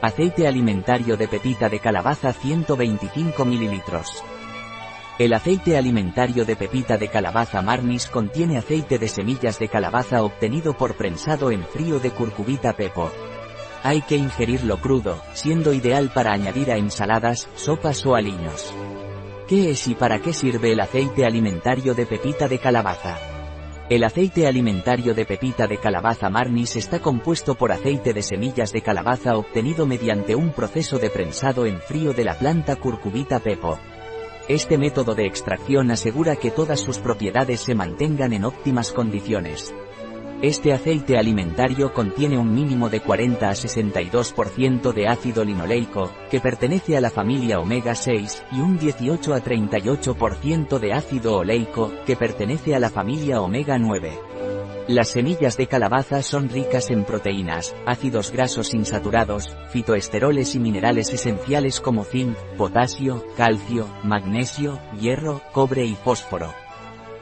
Aceite alimentario de pepita de calabaza 125 ml. El aceite alimentario de pepita de calabaza Marnis contiene aceite de semillas de calabaza obtenido por prensado en frío de curcubita pepo. Hay que ingerirlo crudo, siendo ideal para añadir a ensaladas, sopas o aliños. ¿Qué es y para qué sirve el aceite alimentario de pepita de calabaza? El aceite alimentario de pepita de calabaza marnis está compuesto por aceite de semillas de calabaza obtenido mediante un proceso de prensado en frío de la planta curcubita pepo. Este método de extracción asegura que todas sus propiedades se mantengan en óptimas condiciones. Este aceite alimentario contiene un mínimo de 40 a 62% de ácido linoleico, que pertenece a la familia omega 6, y un 18 a 38% de ácido oleico, que pertenece a la familia omega 9. Las semillas de calabaza son ricas en proteínas, ácidos grasos insaturados, fitoesteroles y minerales esenciales como zinc, potasio, calcio, magnesio, hierro, cobre y fósforo.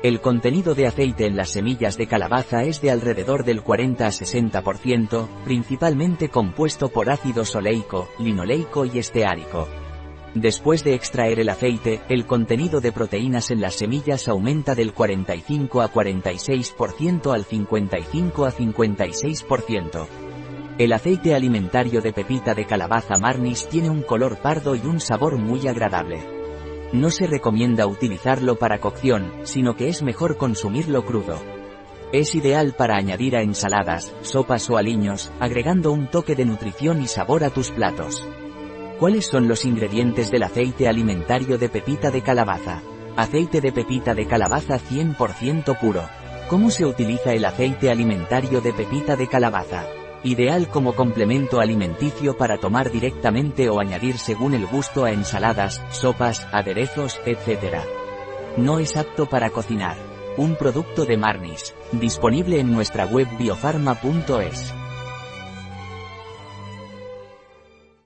El contenido de aceite en las semillas de calabaza es de alrededor del 40 a 60%, principalmente compuesto por ácido oleico, linoleico y esteárico. Después de extraer el aceite, el contenido de proteínas en las semillas aumenta del 45 a 46% al 55 a 56%. El aceite alimentario de pepita de calabaza marnis tiene un color pardo y un sabor muy agradable. No se recomienda utilizarlo para cocción, sino que es mejor consumirlo crudo. Es ideal para añadir a ensaladas, sopas o aliños, agregando un toque de nutrición y sabor a tus platos. ¿Cuáles son los ingredientes del aceite alimentario de pepita de calabaza? Aceite de pepita de calabaza 100% puro. ¿Cómo se utiliza el aceite alimentario de pepita de calabaza? Ideal como complemento alimenticio para tomar directamente o añadir según el gusto a ensaladas, sopas, aderezos, etc. No es apto para cocinar. Un producto de Marnis, disponible en nuestra web biofarma.es.